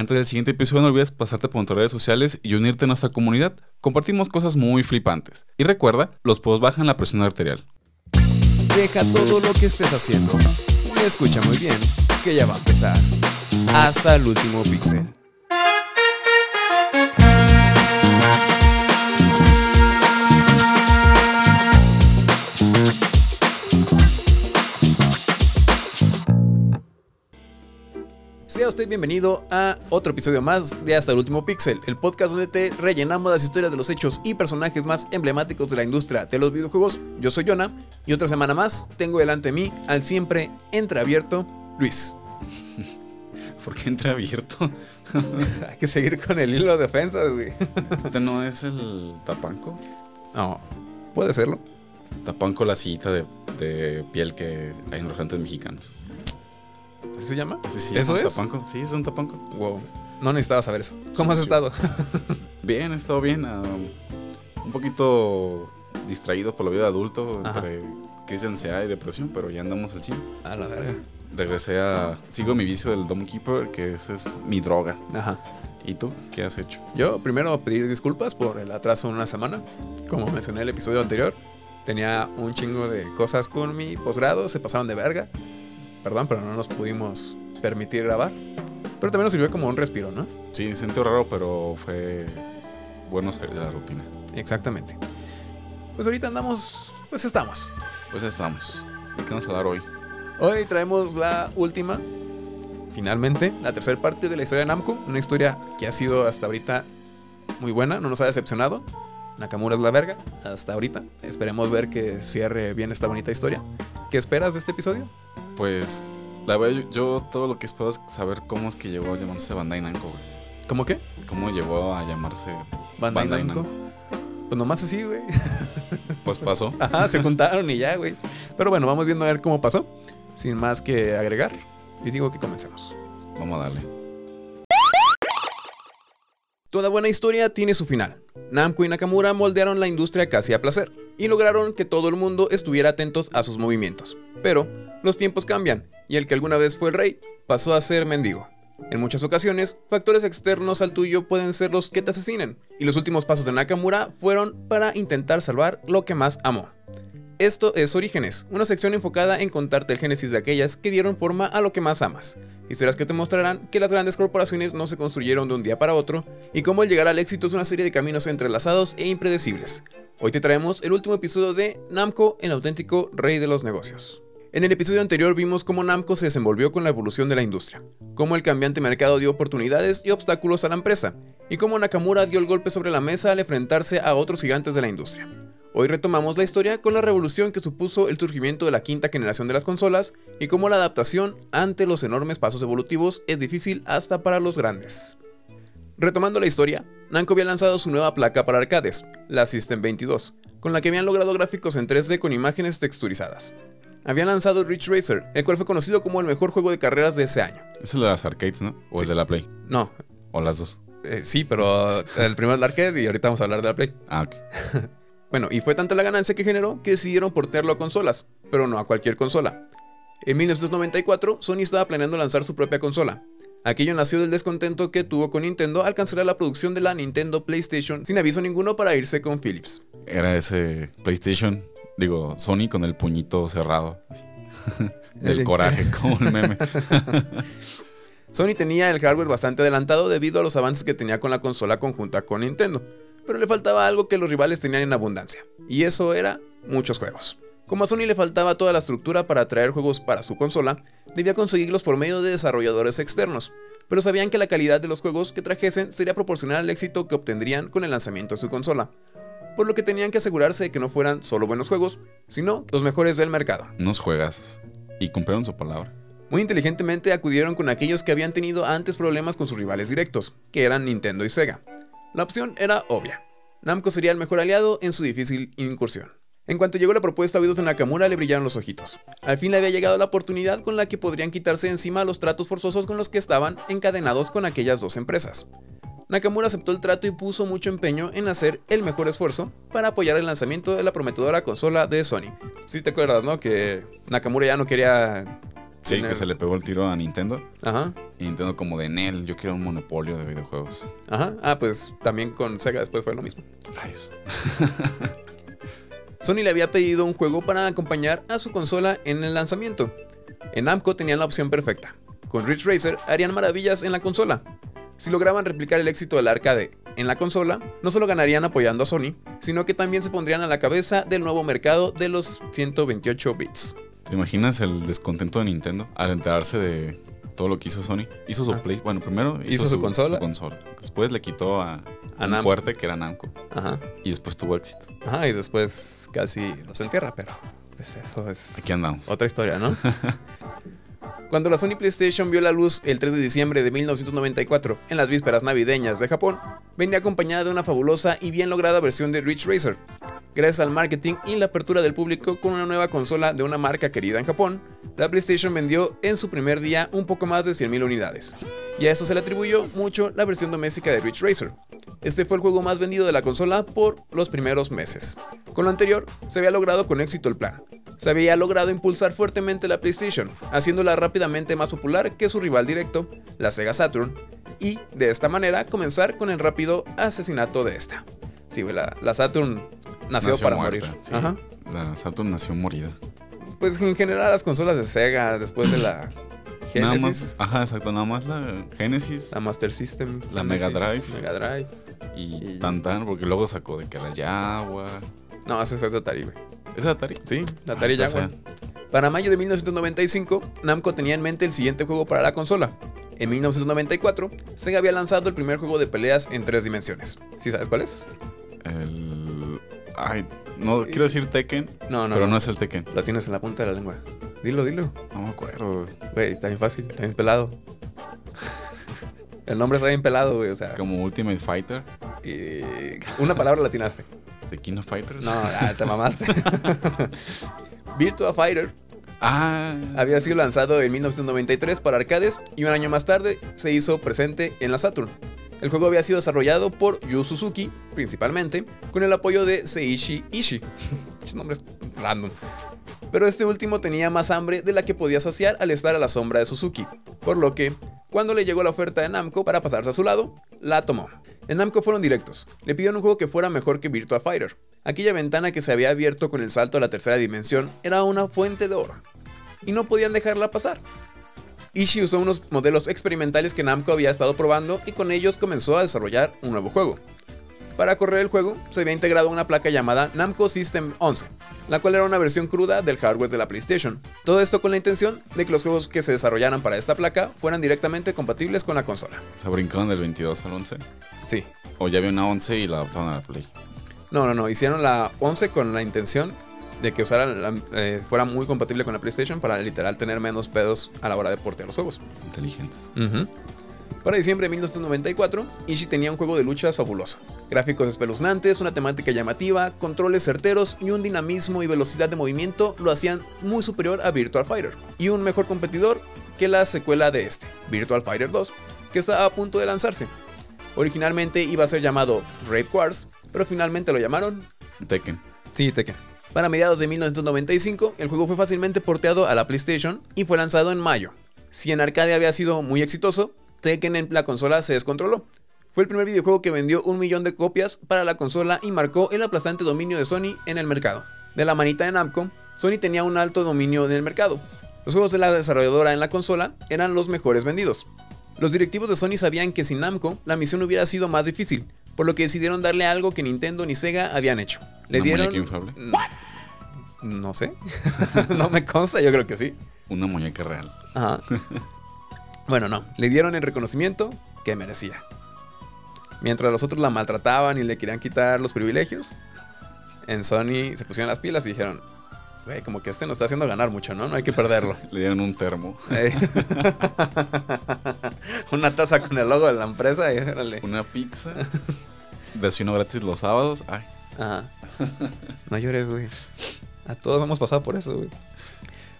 Antes del siguiente episodio no olvides pasarte por nuestras redes sociales y unirte a nuestra comunidad. Compartimos cosas muy flipantes. Y recuerda, los posts bajan la presión arterial. Deja todo lo que estés haciendo. Y escucha muy bien, que ya va a empezar. Hasta el último píxel. Usted bienvenido a otro episodio más de Hasta el último píxel, el podcast donde te rellenamos las historias de los hechos y personajes más emblemáticos de la industria de los videojuegos. Yo soy Jonah y otra semana más tengo delante de mí al siempre entreabierto Luis. ¿Por qué entra abierto? Hay que seguir con el hilo de defensas, güey. ¿Este no es el tapanco? No, puede serlo. Tapanco, la sillita de, de piel que hay en los restaurantes mexicanos. ¿Así se llama? Así se ¿Eso es? Tapanco. Sí, es un tapanco. Wow. No necesitaba saber eso. ¿Cómo has Sí, sí. estado? Bien, he estado bien. ah, un poquito distraído por la vida de adulto, Ajá. entre crisis de ansiedad y depresión, pero ya andamos al 100. A la verga. Regresé a. Sigo mi vicio del Dome Keeper, que esa es mi droga. Ajá. ¿Y tú? ¿Qué has hecho? Yo primero pedir disculpas por el atraso de una semana. Como mencioné en el episodio anterior, tenía un chingo de cosas con mi posgrado, se pasaron de verga. Perdón, pero no nos pudimos permitir grabar. Pero también nos sirvió como un respiro, ¿no? Sí, sentí raro, pero fue bueno salir de la rutina. Exactamente. Pues ahorita andamos, pues estamos. Pues estamos. ¿De qué vamos a hablar hoy? Hoy traemos la última, finalmente, la tercera parte de la historia de Namco. Una historia que ha sido hasta ahorita muy buena, no nos ha decepcionado. Nakamura es la verga, hasta ahorita. Esperemos ver que cierre bien esta bonita historia. ¿Qué esperas de este episodio? Pues, la verdad, yo, yo todo lo que espero es saber cómo es que llegó a llamarse Bandai Namco, güey. ¿Cómo qué? ¿Cómo llegó a llamarse Bandai, Bandai Namco. Namco? Pues nomás así, güey. Pues pasó. Ajá, se juntaron y ya, güey. Pero bueno, vamos viendo a ver cómo pasó. Sin más que agregar, yo digo que comencemos. Vamos a darle. Toda buena historia tiene su final. Namco y Nakamura moldearon la industria casi a placer y lograron que todo el mundo estuviera atentos a sus movimientos. Pero los tiempos cambian y el que alguna vez fue el rey pasó a ser mendigo. En muchas ocasiones, factores externos al tuyo pueden ser los que te asesinen, y los últimos pasos de Nakamura fueron para intentar salvar lo que más amó. Esto es Orígenes, una sección enfocada en contarte el génesis de aquellas que dieron forma a lo que más amas. Historias que te mostrarán que las grandes corporaciones no se construyeron de un día para otro y cómo el llegar al éxito es una serie de caminos entrelazados e impredecibles. Hoy te traemos el último episodio de Namco, el auténtico rey de los negocios. En el episodio anterior vimos cómo Namco se desenvolvió con la evolución de la industria, cómo el cambiante mercado dio oportunidades y obstáculos a la empresa, y cómo Nakamura dio el golpe sobre la mesa al enfrentarse a otros gigantes de la industria. Hoy retomamos la historia con la revolución que supuso el surgimiento de la quinta generación de las consolas y cómo la adaptación ante los enormes pasos evolutivos es difícil hasta para los grandes. Retomando la historia, Namco había lanzado su nueva placa para arcades, la System 22, con la que habían logrado gráficos en 3D con imágenes texturizadas. Habían lanzado Ridge Racer, el cual fue conocido como el mejor juego de carreras de ese año. Es el de las arcades, ¿no? O Sí. el de la Play. No, O las dos. eh, sí, pero el primero es el arcade y ahorita vamos a hablar de la Play. Ah, ok. Bueno, y fue tanta la ganancia que generó que decidieron portearlo a consolas, pero no a cualquier consola. En 1994, Sony estaba planeando lanzar su propia consola. Aquello nació del descontento que tuvo con Nintendo al cancelar la producción de la Nintendo PlayStation sin aviso ninguno para irse con Philips. Era ese PlayStation, digo, Sony con el puñito cerrado. así. El- el coraje, como el meme. Sony tenía el hardware bastante adelantado debido a los avances que tenía con la consola conjunta con Nintendo, pero le faltaba algo que los rivales tenían en abundancia, y eso era muchos juegos. Como a Sony le faltaba toda la estructura para traer juegos para su consola, debía conseguirlos por medio de desarrolladores externos, pero sabían que la calidad de los juegos que trajesen sería proporcional al éxito que obtendrían con el lanzamiento de su consola, por lo que tenían que asegurarse de que no fueran solo buenos juegos, sino los mejores del mercado. Unos juegazos. Y cumplieron su palabra. Muy inteligentemente acudieron con aquellos que habían tenido antes problemas con sus rivales directos, que eran Nintendo y Sega. La opción era obvia. Namco sería el mejor aliado en su difícil incursión. En cuanto llegó la propuesta a oídos de Nakamura le brillaron los ojitos. Al fin le había llegado la oportunidad con la que podrían quitarse encima los tratos forzosos con los que estaban encadenados con aquellas dos empresas. Nakamura aceptó el trato y puso mucho empeño en hacer el mejor esfuerzo para apoyar el lanzamiento de la prometedora consola de Sony. Si te acuerdas, ¿no? Que Nakamura ya no quería Sí, que se le pegó el tiro a Nintendo. Ajá, Y Nintendo como de Nel, yo quiero un monopolio de videojuegos. ajá. Ah, pues también con Sega después fue lo mismo. Rayos. Sony le había pedido un juego para acompañar a su consola en el lanzamiento. En Namco tenían la opción perfecta. Con Ridge Racer harían maravillas en la consola. Si lograban replicar el éxito del arcade en la consola, no solo ganarían apoyando a Sony, sino que también se pondrían a la cabeza del nuevo mercado de los 128 bits. ¿Te imaginas el descontento de Nintendo al enterarse de todo lo que hizo Sony? Hizo su Ah. Play. Bueno, primero Hizo su consola. consola. Después le quitó a, A un fuerte que era Namco. Ajá. Y después tuvo éxito. Ajá, y después casi los entierra, pero pues eso es Aquí andamos. otra historia, ¿no? Cuando la Sony PlayStation vio la luz el 3 de diciembre de 1994, en las vísperas navideñas de Japón, venía acompañada de una fabulosa y bien lograda versión de Ridge Racer. Gracias al marketing y la apertura del público con una nueva consola de una marca querida en Japón, la PlayStation vendió en su primer día un poco más de 100.000 unidades. Y a eso se le atribuyó mucho la versión doméstica de Ridge Racer. Este fue el juego más vendido de la consola por los primeros meses. Con lo anterior, se había logrado con éxito el plan. Se había logrado impulsar fuertemente la PlayStation, haciéndola rápidamente más popular que su rival directo, la Sega Saturn, y de esta manera comenzar con el rápido asesinato de esta. Sí, la Saturn nació, para muerta, morir. sí. Ajá. La Saturn nació morida. Pues en general las consolas de Sega, después de la Nada más, Genesis, ajá, exacto, nada más la Genesis la Master System, La Mega Genesis, Drive. Mega Drive. y y- tan tan, porque luego sacó de que la Jaguar. No, ese fue de Atari, güey. ¿Es Atari? Sí, la Atari Ah, Jaguar. Para mayo de 1995, Namco tenía en mente el siguiente juego para la consola. En 1994, Sega había lanzado el primer juego de peleas en tres dimensiones. ¿Sí sabes cuál es? El. Ay, no quiero decir Tekken, No, no, pero no. no es el Tekken. Lo tienes en la punta de la lengua. Dilo, dilo. No me acuerdo. Güey, está bien fácil, está bien pelado. El nombre está bien pelado, güey, o sea. Como Ultimate Fighter, y una palabra la atinaste. de King of Fighters. No, ah, te mamaste. Virtua Fighter Ah, había sido lanzado en 1993 para arcades y un año más tarde se hizo presente en la Saturn. El juego había sido desarrollado por Yu Suzuki, principalmente, con el apoyo de Seishi Ishii. Esos nombres random. Pero este último tenía más hambre de la que podía saciar al estar a la sombra de Suzuki, por lo que, cuando le llegó la oferta de Namco para pasarse a su lado, la tomó. En Namco fueron directos, le pidieron un juego que fuera mejor que Virtua Fighter. Aquella ventana que se había abierto con el salto a la tercera dimensión era una fuente de oro, y no podían dejarla pasar. Ishii usó unos modelos experimentales que Namco había estado probando y con ellos comenzó a desarrollar un nuevo juego. Para correr el juego, se había integrado una placa llamada Namco System 11, la cual era una versión cruda del hardware de la PlayStation. Todo esto con la intención de que los juegos que se desarrollaran para esta placa fueran directamente compatibles con la consola. se brincaron del 22 al 11. Sí. O ya había una 11 y la adaptaron a la Play. No, no, no, hicieron la 11 con la intención de que usara la- eh, fuera muy compatible con la PlayStation para literal tener menos pedos a la hora de portear los juegos. Inteligentes. Para diciembre de 1994, Ishii tenía un juego de lucha fabuloso. Gráficos espeluznantes, una temática llamativa, controles certeros y un dinamismo y velocidad de movimiento lo hacían muy superior a Virtual Fighter. Y un mejor competidor que la secuela de este, Virtual Fighter 2, que está a punto de lanzarse. Originalmente iba a ser llamado Raid Wars, pero finalmente lo llamaron Tekken. Sí, Tekken. Para mediados de 1995, el juego fue fácilmente porteado a la PlayStation y fue lanzado en mayo. Si en arcade había sido muy exitoso, Tekken en la consola se descontroló. Fue el primer videojuego que vendió un millón de copias para la consola y marcó el aplastante dominio de Sony en el mercado. De la manita de Namco, Sony tenía un alto dominio en el mercado. Los juegos de la desarrolladora en la consola eran los mejores vendidos. Los directivos de Sony sabían que sin Namco la misión hubiera sido más difícil, por lo que decidieron darle algo que Nintendo ni Sega habían hecho. Le ¿Una dieron muñeca inflable? Mm, No sé. no me consta, yo creo que sí. Una muñeca real. Ajá. Bueno, no. Le dieron el reconocimiento que merecía. Mientras los otros la maltrataban y le querían quitar los privilegios, en Sony se pusieron las pilas y dijeron, güey, como que este nos está haciendo ganar mucho, ¿no? No hay que perderlo. Le dieron un termo. Eh. Una taza con el logo de la empresa y órale. Una pizza. Desayuno gratis los sábados. Ay, Ajá. No llores, güey. A todos hemos pasado por eso, güey.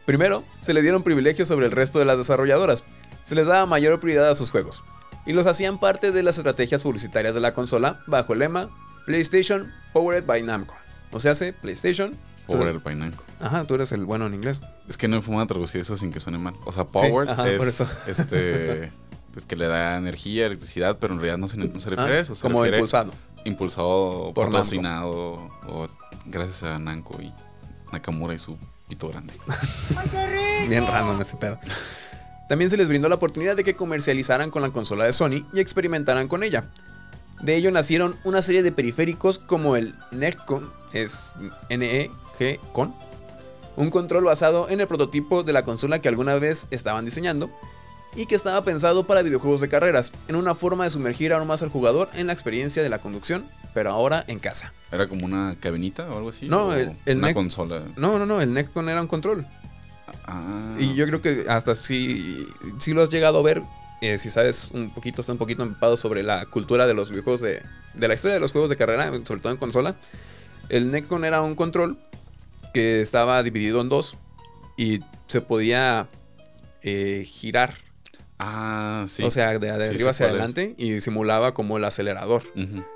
Primero, se le dieron privilegios sobre el resto de las desarrolladoras. Se les daba mayor prioridad a sus juegos. Y los hacían parte de las estrategias publicitarias de la consola bajo el lema PlayStation Powered by Namco. O sea, hace PlayStation Power el Painanco. Ajá, tú eres el bueno en inglés. Es que no hay forma de traducir eso sin que suene mal. O sea, Power ajá, por es eso. este pues que le da energía, electricidad, pero en realidad no se, no se refiere Ah, a eso. Se como refiere impulsado. impulsado, Por patrocinado o gracias a Nanko y Nakamura y su pito grande. Bien random ese pedo. También se les brindó la oportunidad de que comercializaran con la consola de Sony y experimentaran con ella. De ello nacieron una serie de periféricos como el Netcon, es Con, un control basado en el prototipo de la consola que alguna vez estaban diseñando y que estaba pensado para videojuegos de carreras, en una forma de sumergir aún más al jugador en la experiencia de la conducción, pero ahora en casa. ¿Era como una cabinita o algo así? No, ¿O el- el una Nec- consola. No, no, no, el Netcon era un control. Ah, Y yo creo que hasta si, si lo has llegado a ver, eh, si sabes un poquito, está un poquito empapado sobre la cultura de los videojuegos de, de la historia de los juegos de carrera, sobre todo en consola. El Necron era un control que estaba dividido en dos y se podía eh, girar, Ah, sí. o sea, de, de Sí, arriba hacia es. adelante y simulaba como el acelerador.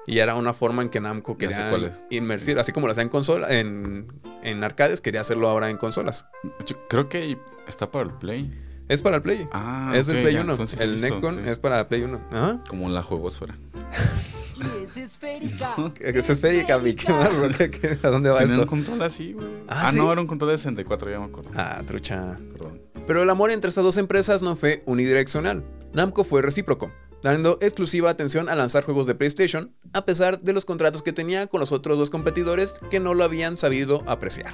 Y era una forma en que Namco quería inmersir, así como lo hacía en consola, en, en arcades, quería hacerlo ahora en consolas. Creo que está para el Play. Es para el Play. Ah, es ok, Play ya, 1. entonces lo he El Necron sí. es para Play 1. Ajá. Como la juegosfera. Esférica. Es esférica, mi. ¿Qué más, bro? ¿Qué- qué- ¿A dónde va Tenía un esto? control así, güey. Ah, Ah, ¿sí? no, era un control de 64, ya me acuerdo. Ah, trucha. Perdón. Pero el amor entre estas dos empresas no fue unidireccional. Namco fue recíproco, dando exclusiva atención a lanzar juegos de PlayStation, a pesar de los contratos que tenía con los otros dos competidores que no lo habían sabido apreciar.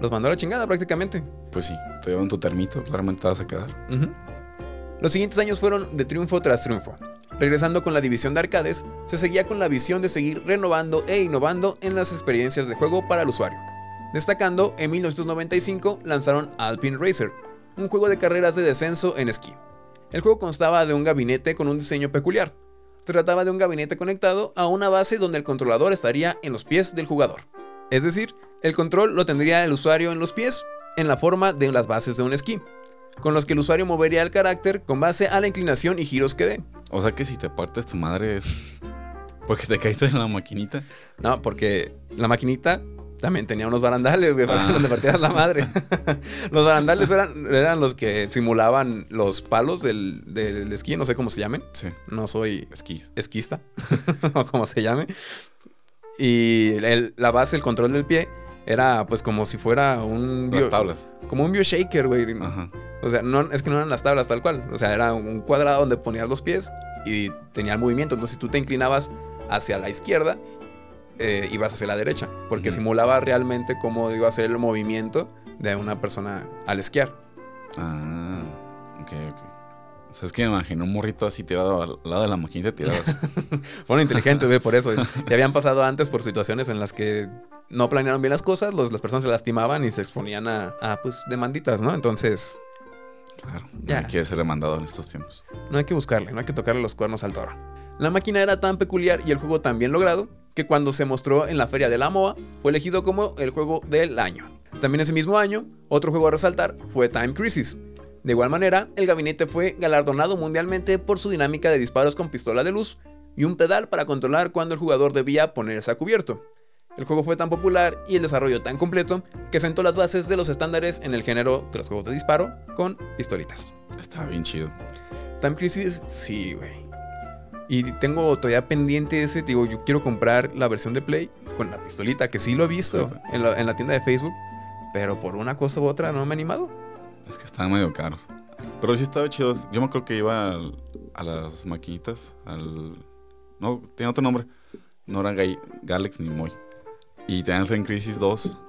Los mandó a la chingada prácticamente. Pues sí, te llevan tu termito, claramente te vas a quedar. Los siguientes años fueron de triunfo tras triunfo. Regresando con la división de arcades, se seguía con la visión de seguir renovando e innovando en las experiencias de juego para el usuario. Destacando, en 1995 lanzaron Alpine Racer, un juego de carreras de descenso en esquí. El juego constaba de un gabinete con un diseño peculiar. Se trataba de un gabinete conectado a una base donde el controlador estaría en los pies del jugador. Es decir, el control lo tendría el usuario en los pies, en la forma de las bases de un esquí con los que el usuario movería el carácter con base a la inclinación y giros que dé. O sea que si te partes tu madre es porque te caíste en la maquinita. No, porque la maquinita también tenía unos barandales, güey, Ah. donde partías la madre. los barandales eran, eran los que simulaban los palos del, del esquí, no sé cómo se llamen. Sí, No soy esquís. esquista, o como se llame. Y el- la base, el control del pie, era pues como si fuera un... Las bio- tablas. Como un bioshaker, güey. Ajá. O sea, no, es que no eran las tablas tal cual. O sea, era un cuadrado donde ponías los pies y tenía el movimiento. Entonces, si tú te inclinabas hacia la izquierda, eh, ibas hacia la derecha. Porque Ujú. simulaba realmente cómo iba a ser el movimiento de una persona al esquiar. Ah, ok, ok. O sea, es que me imaginé un morrito así tirado al lado de la maquinita tirado así. Fueron inteligentes, güey, por eso. Y habían pasado antes por situaciones en las que no planearon bien las cosas, los- las personas se lastimaban y se exponían a, a, pues, demanditas, ¿no? Entonces, Claro, no Ya. hay que ser demandado en estos tiempos. No hay que buscarle, no hay que tocarle los cuernos al toro. La máquina era tan peculiar y el juego tan bien logrado que cuando se mostró en la feria de la MOA fue elegido como el juego del año. También ese mismo año, otro juego a resaltar fue Time Crisis. De igual manera, el gabinete fue galardonado mundialmente por su dinámica de disparos con pistola de luz y un pedal para controlar cuando el jugador debía ponerse a cubierto. El juego fue tan popular y el desarrollo tan completo que sentó las bases de los estándares en el género de los juegos de disparo con pistolitas. Está bien chido. Time Crisis, sí, güey. Y tengo todavía pendiente ese, digo, yo quiero comprar la versión de Play con la pistolita, que sí lo he visto Sí. en la, en la tienda de Facebook, pero por una cosa u otra no me he animado. Es que estaban medio caros. Pero sí estaba chido. Yo me acuerdo que iba al- a las maquinitas, al... No, tenía otro nombre. No era Gai- Galax ni Moy. Y tenían en Crisis 2.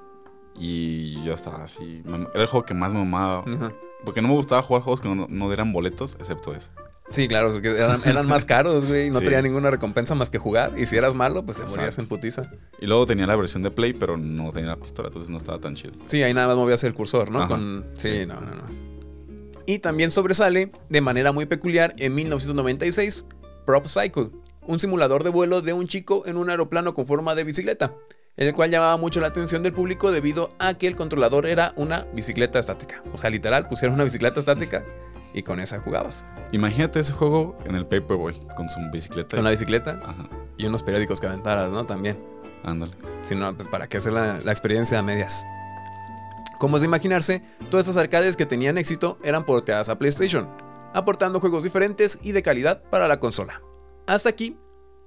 Y yo estaba así. Era el juego que más me mamaba. Ajá. Porque no me gustaba jugar juegos que no, no dieran boletos, excepto ese. Sí, claro, eran, eran más caros, güey, no Sí. tenía ninguna recompensa más que jugar. Y si eras malo, pues te morías Exacto. en putiza. Y luego tenía la versión de Play, pero no tenía la pistola, entonces no estaba tan chido. Sí, ahí nada más movías el cursor, ¿no? Ajá, Con... Sí, sí. no, no, no. Y también sobresale, de manera muy peculiar, en 1996, Prop Cycle, un simulador de vuelo de un chico en un aeroplano con forma de bicicleta, el cual llamaba mucho la atención del público debido a que el controlador era una bicicleta estática. O sea, literal, pusieron una bicicleta estática y con esa jugabas. Imagínate ese juego en el Paperboy, con su bicicleta. Con la bicicleta Ajá, y unos periódicos que aventaras, ¿no? También. ándale. Si no, pues para qué hacer la, la experiencia a medias. Como es de imaginarse, todas estas arcades que tenían éxito eran porteadas a PlayStation, aportando juegos diferentes y de calidad para la consola. Hasta aquí,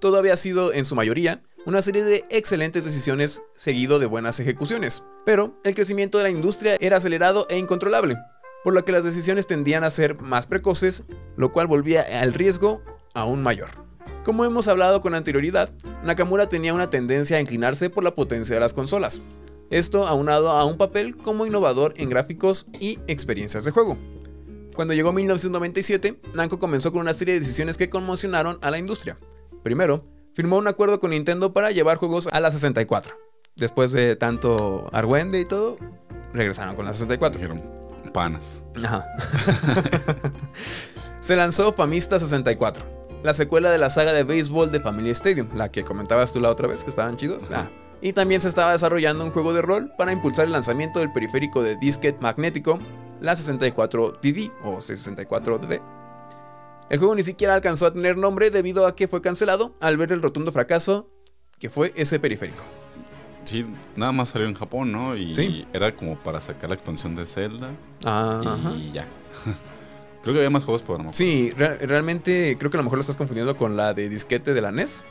todo había sido, en su mayoría, una serie de excelentes decisiones seguido de buenas ejecuciones, pero el crecimiento de la industria era acelerado e incontrolable, por lo que las decisiones tendían a ser más precoces, lo cual volvía al riesgo aún mayor. Como hemos hablado con anterioridad, Nakamura tenía una tendencia a inclinarse por la potencia de las consolas, esto aunado a un papel como innovador en gráficos y experiencias de juego. Cuando llegó 1997, Namco comenzó con una serie de decisiones que conmocionaron a la industria. Primero, firmó un acuerdo con Nintendo para llevar juegos a la 64. Después de tanto argüende y todo, regresaron con la 64. Panas. Ajá. Se lanzó Famista 64, la secuela de la saga de béisbol de Family Stadium, la que comentabas tú la otra vez que estaban chidos. Ah. Y también se estaba desarrollando un juego de rol para impulsar el lanzamiento del periférico de disquete magnético, la 64DD o 64DD. El juego ni siquiera alcanzó a tener nombre debido a que fue cancelado al ver el rotundo fracaso que fue ese periférico. Sí, nada más salió en Japón, ¿no? Y Sí. era como para sacar la expansión de Zelda. Ah, ajá. Y ya. Creo que había más juegos, pero no. me. Sí, re- realmente creo que a lo mejor lo estás confundiendo con la de disquete de la NES.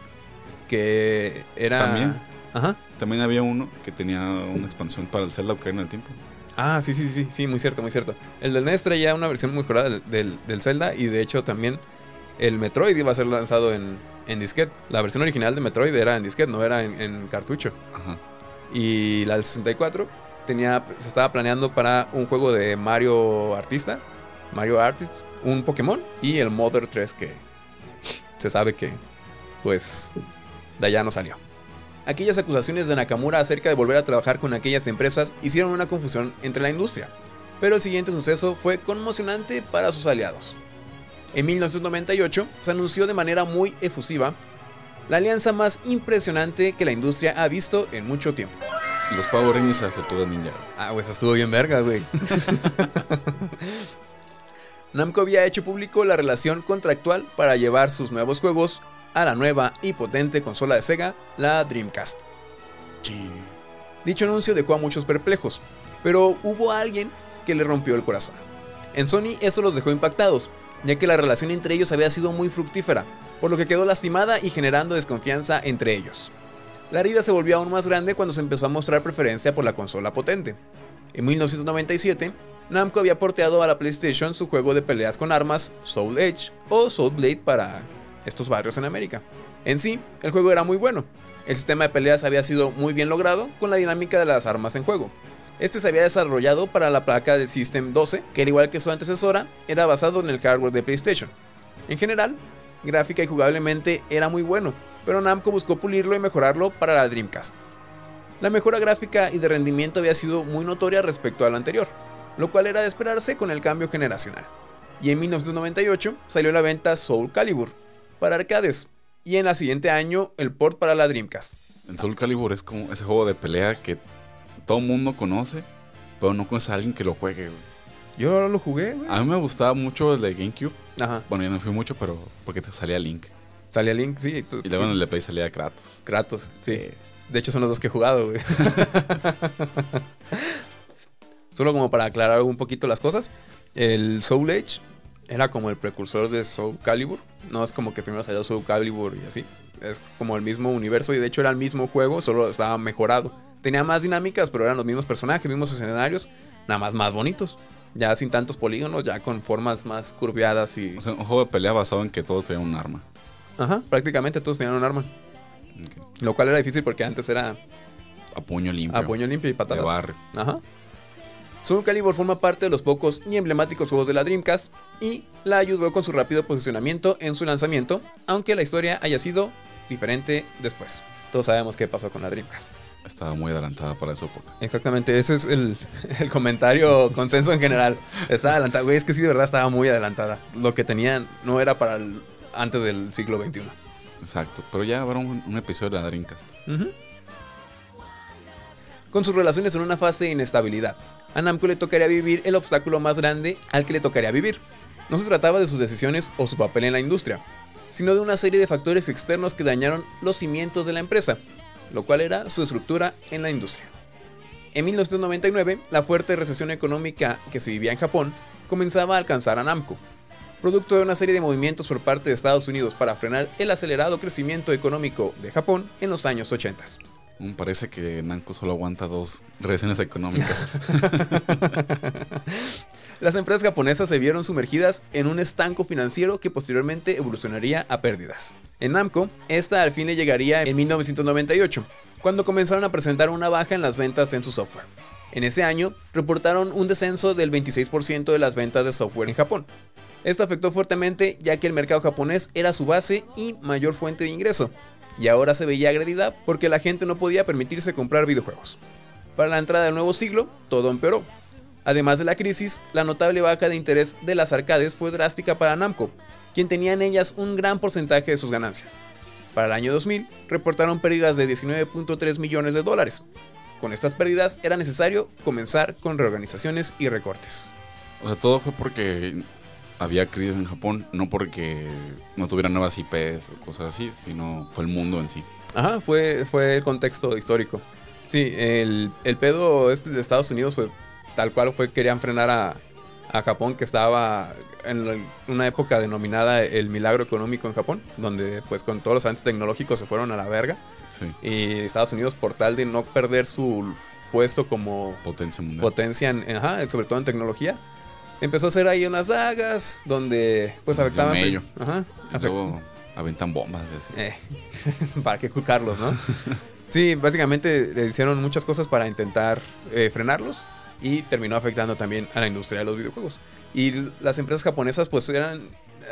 Que era. También. Ajá. También había uno que tenía una expansión para el Zelda Ocarina del Tiempo. Ah, sí, sí, sí, sí, muy cierto, muy cierto. El del NES traía una versión mejorada del, del, del Zelda y de hecho también el Metroid iba a ser lanzado en, en disquete. La versión original de Metroid era en disquete, no era en, en cartucho. Ajá. Y la del 64 tenía, se estaba planeando para un juego de Mario Artista, Mario Artist, un Pokémon y el Mother 3 que se sabe que pues de allá no salió. Aquellas acusaciones de Nakamura acerca de volver a trabajar con aquellas empresas hicieron una confusión entre la industria, pero el siguiente suceso fue conmocionante para sus aliados. En 1998 se anunció de manera muy efusiva la alianza más impresionante que la industria ha visto en mucho tiempo. Los Power Rangers las Tortugas Ninja. Ah, pues estuvo bien verga, güey. Namco había hecho público la relación contractual para llevar sus nuevos juegos a la nueva y potente consola de Sega, la Dreamcast. Dicho anuncio dejó a muchos perplejos, pero hubo alguien que le rompió el corazón. En Sony esto los dejó impactados, ya que la relación entre ellos había sido muy fructífera, por lo que quedó lastimada y generando desconfianza entre ellos. La herida se volvió aún más grande cuando se empezó a mostrar preferencia por la consola potente. En 1997, Namco había porteado a la PlayStation su juego de peleas con armas Soul Edge o Soul Blade para estos barrios en América. En sí, el juego era muy bueno. El sistema de peleas había sido muy bien logrado con la dinámica de las armas en juego. Este se había desarrollado para la placa de System 12, que al igual que su antecesora, era basado en el hardware de PlayStation. En general, gráfica y jugablemente era muy bueno, pero Namco buscó pulirlo y mejorarlo para la Dreamcast. La mejora gráfica y de rendimiento había sido muy notoria respecto al anterior, lo cual era de esperarse con el cambio generacional. Y en 1998 salió a la venta Soul Calibur para arcades, y en el siguiente año el port para la Dreamcast. El Soul Calibur es como ese juego de pelea que todo mundo conoce, pero no conoce a alguien que lo juegue. Yo lo jugué, güey. A mí me gustaba mucho el de GameCube. Ajá. Bueno, yo no fui mucho, pero porque te salía Link. Salía Link, sí. tú- Y luego en el de Play salía Kratos. Kratos, sí. Eh, De hecho, son los dos que he jugado, güey. Solo como para aclarar un poquito las cosas. El Soul Edge era como el precursor de Soul Calibur. No es como que primero salió Soul Calibur y así. Es como el mismo universo y de hecho era el mismo juego, solo estaba mejorado. Tenía más dinámicas, pero eran los mismos personajes, mismos escenarios, nada más más bonitos. Ya sin tantos polígonos, ya con formas más curveadas y... o sea, un juego de pelea basado en que todos tenían un arma. Ajá, prácticamente todos tenían un arma. Lo cual era difícil porque antes era A puño limpio. a puño limpio y de patadas. barrio. Ajá. Soul Calibur forma parte de los pocos y emblemáticos juegos de la Dreamcast y la ayudó con su rápido posicionamiento en su lanzamiento, aunque la historia haya sido diferente después. Todos sabemos qué pasó con la Dreamcast. Estaba muy adelantada para esa época. Exactamente, ese es el, el comentario consenso en general. Estaba adelantada, güey, es que sí, de verdad estaba muy adelantada. Lo que tenían no era para el- antes del siglo XXI. Exacto. Pero ya habrá un, un episodio de la Dreamcast. Con sus relaciones en una fase de inestabilidad, a Namco le tocaría vivir el obstáculo más grande al que le tocaría vivir. No se trataba de sus decisiones o su papel en la industria, sino de una serie de factores externos que dañaron los cimientos de la empresa, lo cual era su estructura en la industria. En 1999, la fuerte recesión económica que se vivía en Japón comenzaba a alcanzar a Namco. Producto de una serie de movimientos por parte de Estados Unidos para frenar el acelerado crecimiento económico de Japón en los años 80. Mm, Parece que Namco solo aguanta dos recesiones económicas. Las empresas japonesas se vieron sumergidas en un estanco financiero que posteriormente evolucionaría a pérdidas. En Namco, esta al fin le llegaría en 1998, cuando comenzaron a presentar una baja en las ventas en su software. En ese año, reportaron un descenso del 26% de las ventas de software en Japón. Esto afectó fuertemente ya que el mercado japonés era su base y mayor fuente de ingreso, y ahora se veía agredida porque la gente no podía permitirse comprar videojuegos. Para la entrada del nuevo siglo, todo empeoró. Además de la crisis, la notable baja de interés de las arcades fue drástica para Namco, quien tenía en ellas un gran porcentaje de sus ganancias. Para el año 2000, reportaron pérdidas de 19.3 millones de dólares. Con estas pérdidas era necesario comenzar con reorganizaciones y recortes. o sea, todo fue porque había crisis en Japón, no porque no tuvieran nuevas IPs o cosas así, sino fue el mundo en sí. Ajá, fue, fue el contexto histórico. Sí, el, el pedo este de Estados Unidos fue tal cual fue, querían frenar a, a Japón, que estaba en la- una época denominada el milagro económico en Japón, donde pues con todos los avances tecnológicos se fueron a la verga. Sí, Y Estados Unidos, por tal de no perder su puesto como potencia mundial. potencia, en, en- ajá, sobre todo en tecnología, empezó a hacer ahí unas dagas donde pues Desde afectaban... Ajá, afect- Luego aventan bombas. así. eh, para qué culcarlos, ¿no? Sí, básicamente le hicieron muchas cosas para intentar eh, frenarlos y terminó afectando también a la industria de los videojuegos. Y las empresas japonesas pues eran...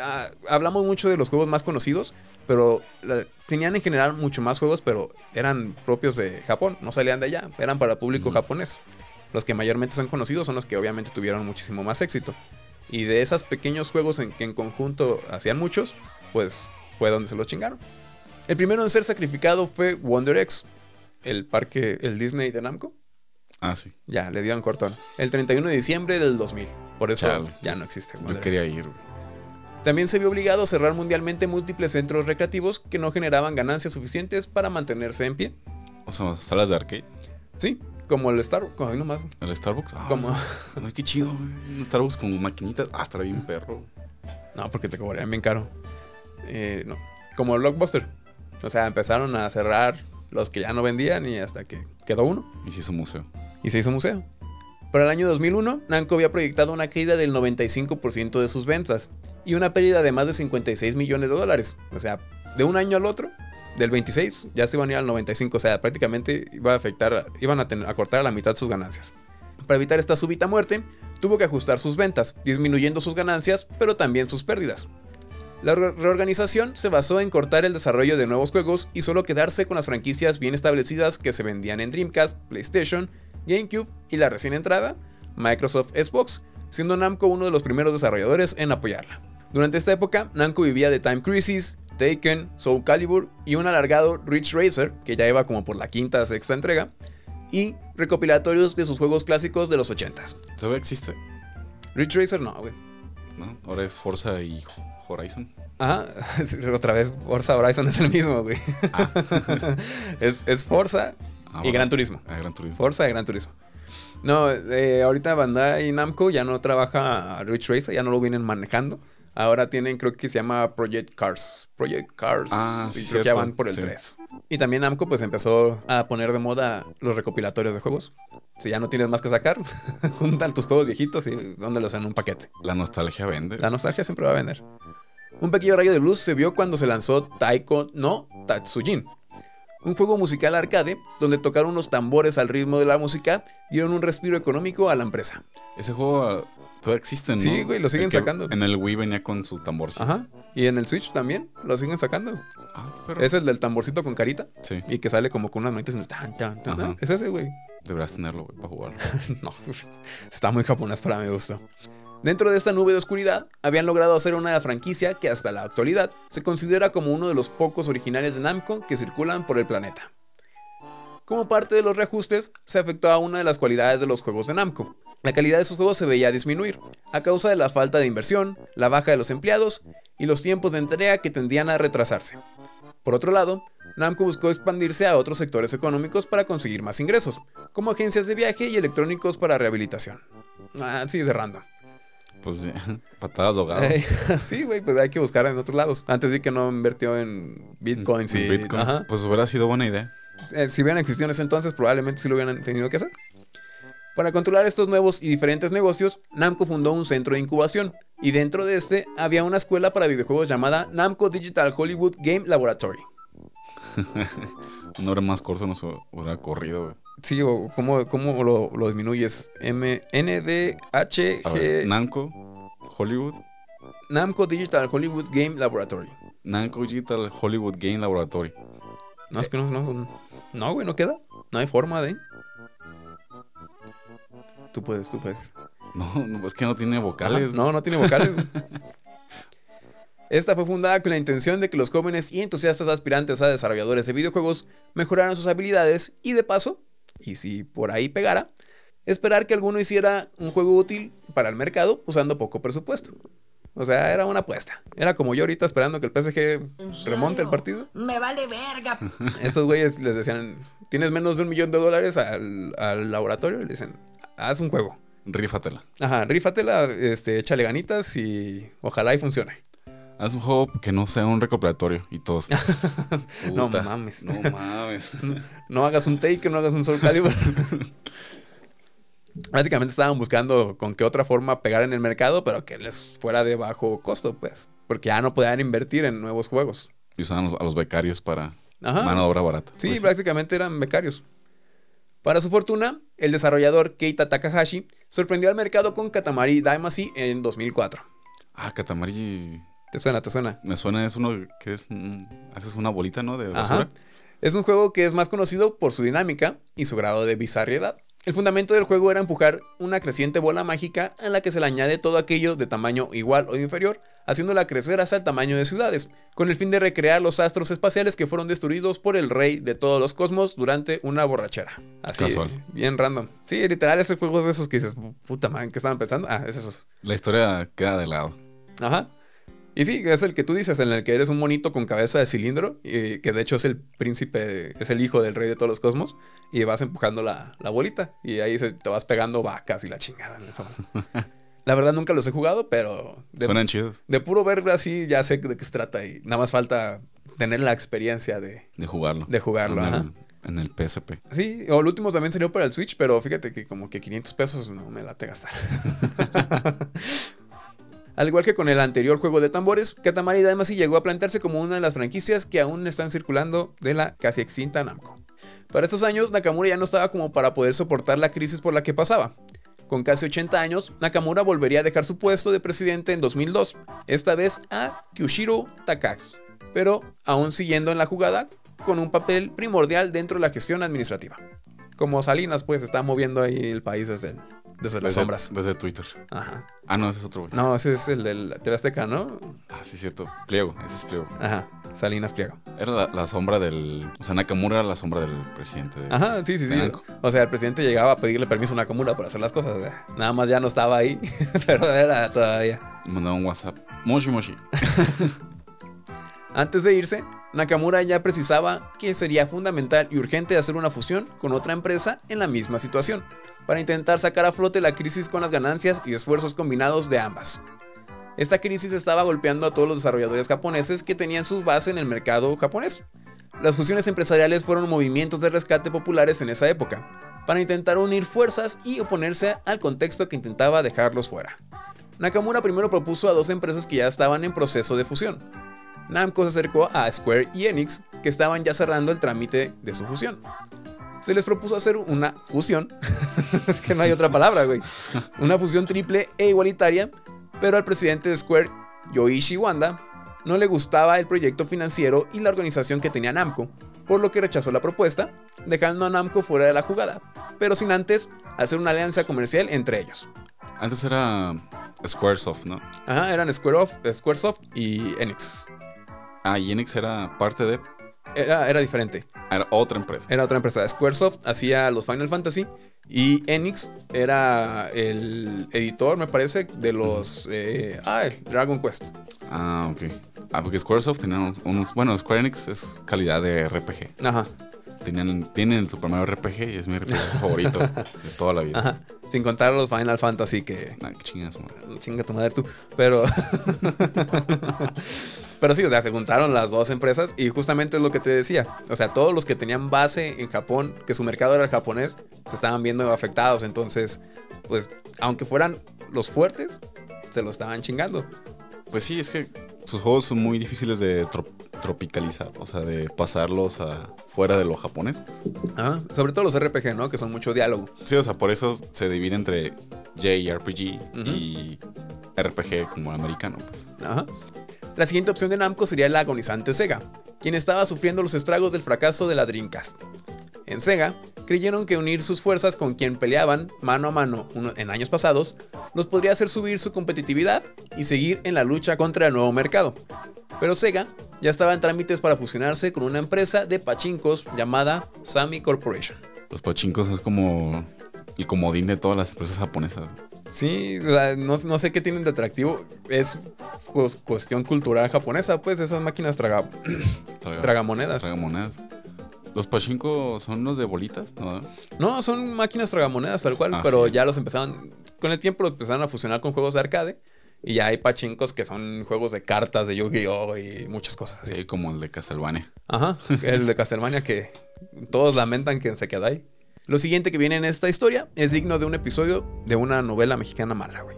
ah, hablamos mucho de los juegos más conocidos, pero la- tenían en general mucho más juegos, pero eran propios de Japón, no salían de allá, eran para público japonés. Los que mayormente son conocidos son los que obviamente tuvieron muchísimo más éxito. Y de esos pequeños juegos en que en conjunto hacían muchos, pues fue donde se los chingaron. El primero en ser sacrificado fue Wonder X, el parque, el Disney de Namco. Ah, sí. Ya, le dieron cortón. El 31 de diciembre del 2000. Por eso Chale. ya no existe Yo Wonder quería ir. güey. También se vio obligado a cerrar mundialmente múltiples centros recreativos que no generaban ganancias suficientes para mantenerse en pie. O sea, salas de arcade. Sí, como el Star como ahí nomás. El Starbucks. Ah, Como, Ay, qué chido, güey. Un Starbucks con maquinitas. Ah, estará bien perro. no, porque te cobrarían bien caro. Eh, no, como el Blockbuster. O sea, empezaron a cerrar los que ya no vendían y hasta que quedó uno. Y sí, su museo. Y se hizo museo. Para el año 2001, Namco había proyectado una caída del 95% de sus ventas y una pérdida de más de 56 millones de dólares. O sea, de un año al otro, del 26 ya se iban a ir al 95, o sea, prácticamente iba a afectar, iban a, cortar a la mitad sus ganancias. Para evitar esta súbita muerte, tuvo que ajustar sus ventas, disminuyendo sus ganancias, pero también sus pérdidas. La re- reorganización se basó en cortar el desarrollo de nuevos juegos y solo quedarse con las franquicias bien establecidas que se vendían en Dreamcast, PlayStation, GameCube y la recién entrada, Microsoft Xbox, siendo Namco uno de los primeros desarrolladores en apoyarla. Durante esta época, Namco vivía de Time Crisis, Taken, Soul Calibur y un alargado Ridge Racer, que ya iba como por la quinta sexta entrega, y recopilatorios de sus juegos clásicos de los 80s. Todavía existe, Ridge Racer no, güey. ¿no? Ahora es Forza y Horizon. Ajá, otra vez Forza Horizon es el mismo, güey. es, es Forza Ah, y bueno. Gran Turismo. Ah, Gran Turismo. Forza y Gran Turismo. No, eh, ahorita Bandai Namco ya no trabaja a Ridge Racer, ya no lo vienen manejando. Ahora tienen, creo que se llama Project Cars. Project Cars. Ah, y sí, creo que ya van por el sí. 3. Y también Namco pues empezó a poner de moda los recopilatorios de juegos. Si ya no tienes más que sacar, juntan tus juegos viejitos y dóndelos en un paquete. La nostalgia vende. La nostalgia siempre va a vender. Un pequeño rayo de luz se vio cuando se lanzó Taiko no Tatsujin, un juego musical arcade donde tocar unos tambores al ritmo de la música dieron un respiro económico a la empresa. Ese juego todavía existe, ¿no? Sí, güey, lo siguen El sacando. En el Wii venía con su tamborcito. Ajá. Y en el Switch también lo siguen sacando. Ah, qué perro. Es el del tamborcito con carita Sí, y que sale como con unas manitas en el tan, tan, tan. Ajá. Es ese, güey. deberás tenerlo, güey, para jugarlo. no, está muy japonés para mi gusto. Dentro de esta nube de oscuridad, habían logrado hacer una franquicia que hasta la actualidad se considera como uno de los pocos originales de Namco que circulan por el planeta. Como parte de los reajustes, se afectó a una de las cualidades de los juegos de Namco. La calidad de sus juegos se veía disminuir, a causa de la falta de inversión, la baja de los empleados y los tiempos de entrega que tendían a retrasarse. Por otro lado, Namco buscó expandirse a otros sectores económicos para conseguir más ingresos, como agencias de viaje y electrónicos para rehabilitación. Así de random. Pues patadas. Ey, sí, güey, pues hay que buscar en otros lados. Antes de que no invirtió en bitcoins y... En Bitcoins. ajá. Pues hubiera sido buena idea. Eh, si hubieran existido en ese entonces, probablemente sí lo hubieran tenido que hacer. Para controlar estos nuevos y diferentes negocios, Namco fundó un centro de incubación, y dentro de este había una escuela para videojuegos llamada Namco Digital Hollywood Game Laboratory. Un nombre más corto nos hubiera corrido, güey. Sí, o cómo, cómo lo, lo disminuyes. M N D H ver, G Namco, Hollywood, Namco Digital Hollywood Game Laboratory. Namco Digital Hollywood Game Laboratory. No, es que no, no, no, güey, no queda. No hay forma de. Tú puedes, tú puedes. No, no, es que no tiene vocales. Ajá, No, no tiene vocales. Esta fue fundada con la intención de que los jóvenes y entusiastas aspirantes a desarrolladores de videojuegos mejoraran sus habilidades y de paso, y si por ahí pegara, esperar que alguno hiciera un juego útil para el mercado usando poco presupuesto. O sea, era una apuesta. Era como yo ahorita esperando que el PSG remonte el partido. Me vale verga. Estos güeyes les decían, tienes menos de un millón de dólares al, al laboratorio y le dicen, haz un juego. Rífatela. Ajá, rífatela, este, échale ganitas y ojalá y funcione. Haz un juego que no sea un recopilatorio y todos. No mames. No mames. No hagas un take, no hagas un Soul Calibur. Básicamente estaban buscando con qué otra forma pegar en el mercado, pero que les fuera de bajo costo, pues. Porque ya no podían invertir en nuevos juegos. Y usaban a los, a los becarios para Ajá. mano de obra barata. Sí, Pues prácticamente eran becarios. Para su fortuna, el desarrollador Keita Takahashi sorprendió al mercado con Katamari Damacy en 2004. Ah, Katamari. ¿Te suena? ¿Te suena? Me suena, es uno que es. mm, haces una bolita, ¿no? De Ajá. Es un juego que es más conocido por su dinámica y su grado de bizarriedad. El fundamento del juego era empujar una creciente bola mágica a la que se le añade todo aquello de tamaño igual o inferior, haciéndola crecer hasta el tamaño de ciudades, con el fin de recrear los astros espaciales que fueron destruidos por el rey de todos los cosmos durante una borrachera. Así, Casual. bien random. Sí, literal, ese juego es de esos que dices, puta madre, ¿qué estaban pensando? Ah, es eso. La historia queda de lado. Ajá. Y sí, es el que tú dices, en el que eres un monito con cabeza de cilindro, y que de hecho es el príncipe, es el hijo del rey de todos los cosmos, y vas empujando la, la bolita, y ahí se- te vas pegando vacas y la chingada. la verdad nunca los he jugado, pero de, Suenan chidos de puro ver así ya sé de qué se trata, y nada más falta tener la experiencia de... de jugarlo. De jugarlo, en ajá. el, en el PSP. Sí, o el último también salió para el Switch, pero fíjate que como que 500 pesos no me late gastar. Al igual que con el anterior juego de tambores, Katamari Damacy llegó a plantearse como una de las franquicias que aún están circulando de la casi extinta Namco. Para estos años, Nakamura ya no estaba como para poder soportar la crisis por la que pasaba. Con casi 80 años, Nakamura volvería a dejar su puesto de presidente en 2002, esta vez a Kyushiro Takagi, pero aún siguiendo en la jugada con un papel primordial dentro de la gestión administrativa. Como Salinas, pues está moviendo ahí el país desde, el- desde las sombras. Desde Twitter. Ajá. Ah, no, ese es otro, güey. No, ese es el del TV Azteca, ¿no? Ah, sí, cierto. Pliego, ese es Pliego. Ajá. Salinas Pliego. Era la, la sombra del. O sea, Nakamura era la sombra del presidente. de- Ajá, sí, sí, sí. O sea, el presidente llegaba a pedirle permiso a Nakamura para hacer las cosas. o sea, Nada más ya no estaba ahí, pero era todavía. Mandaba un WhatsApp. Moshi Moshi. Antes de irse, Nakamura ya precisaba que sería fundamental y urgente hacer una fusión con otra empresa en la misma situación, para intentar sacar a flote la crisis con las ganancias y esfuerzos combinados de ambas. Esta crisis estaba golpeando a todos los desarrolladores japoneses que tenían su base en el mercado japonés. Las fusiones empresariales fueron movimientos de rescate populares en esa época, para intentar unir fuerzas y oponerse al contexto que intentaba dejarlos fuera. Nakamura primero propuso a dos empresas que ya estaban en proceso de fusión, Namco se acercó a Square y Enix, que estaban ya cerrando el trámite de su fusión. Se les propuso hacer una fusión, es que no hay otra palabra, güey. Una fusión triple e igualitaria, pero al presidente de Square, Yoichi Wanda, no le gustaba el proyecto financiero y la organización que tenía Namco, por lo que rechazó la propuesta, dejando a Namco fuera de la jugada, pero sin antes hacer una alianza comercial entre ellos. Antes era Squaresoft, ¿no? Ajá, eran Squareoff- Squaresoft y Enix. Ah, y Enix era parte de. Era, era diferente. Era otra empresa. Era otra empresa. Squaresoft hacía los Final Fantasy y Enix era el editor, me parece, de los eh, ah, Dragon Quest. Ah, ok. Ah, porque Squaresoft tenía unos, unos- Bueno, Square Enix es calidad de RPG. Ajá, Tenían, tienen el Super Mario RPG y es mi RPG favorito de toda la vida. ajá. Sin contar los Final Fantasy que... Nah, qué chingas, madre. Chinga tu madre tú. Pero... Pero sí, o sea, se juntaron las dos empresas y justamente es lo que te decía. O sea, todos los que tenían base en Japón, que su mercado era el japonés, se estaban viendo afectados. Entonces, pues, aunque fueran los fuertes, se lo estaban chingando. Pues sí, es que sus juegos son muy difíciles de tro- tropicalizar, o sea, de pasarlos a fuera de lo japonés. pues. Ajá. Sobre todo los RPG, ¿no? Que son mucho diálogo. Sí, o sea, por eso se divide entre JRPG y RPG como el americano, pues. Ajá. La siguiente opción de Namco sería la agonizante Sega, quien estaba sufriendo los estragos del fracaso de la Dreamcast. En Sega, creyeron que unir sus fuerzas con quien peleaban mano a mano en años pasados los podría hacer subir su competitividad y seguir en la lucha contra el nuevo mercado. Pero Sega ya estaba en trámites para fusionarse con una empresa de pachincos llamada Sammy Corporation. Los pachincos es como el comodín de todas las empresas japonesas. Sí, no, no sé qué tienen de atractivo. Es cuestión cultural japonesa, pues esas máquinas traga, Traga- tragamonedas. tragamonedas. Los pachincos son los de bolitas, ¿no? No, son máquinas tragamonedas tal cual, Ah, pero sí. ya los empezaron, con el tiempo los empezaron a fusionar con juegos de arcade. Y ya hay pachincos que son juegos de cartas de Yu-Gi-Oh! y muchas cosas así. Sí, como el de Castlevania. Ajá, el de Castlevania que todos lamentan que se queda ahí. Lo siguiente que viene en esta historia es digno de un episodio de una novela mexicana mala, güey.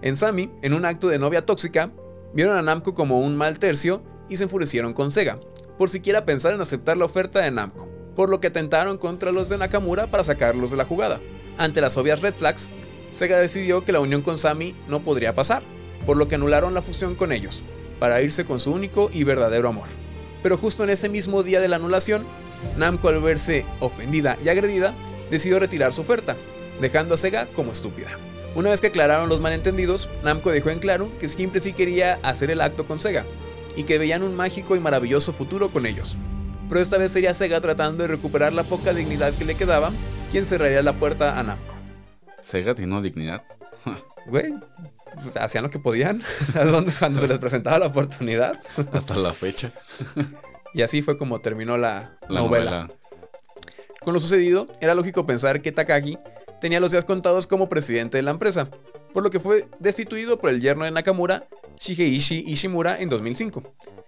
En Sammy, en un acto de novia tóxica, vieron a Namco como un mal tercio y se enfurecieron con Sega, por siquiera pensar en aceptar la oferta de Namco, por lo que atentaron contra los de Nakamura para sacarlos de la jugada. Ante las obvias red flags, Sega decidió que la unión con Sammy no podría pasar, por lo que anularon la fusión con ellos, para irse con su único y verdadero amor. Pero justo en ese mismo día de la anulación, Namco al verse ofendida y agredida, decidió retirar su oferta, dejando a Sega como estúpida. Una vez que aclararon los malentendidos, Namco dejó en claro que siempre sí quería hacer el acto con Sega, y que veían un mágico y maravilloso futuro con ellos. Pero esta vez sería Sega tratando de recuperar la poca dignidad que le quedaba, quien cerraría la puerta a Namco. Sega tiene dignidad. Güey, hacían lo que podían, cuando se les presentaba la oportunidad. Hasta la fecha. Y así fue como terminó la, La novela. novela. Con lo sucedido, era lógico pensar que Takagi tenía los días contados como presidente de la empresa, por lo que fue destituido por el yerno de Nakamura, Shigeishi Ishimura, en 2005.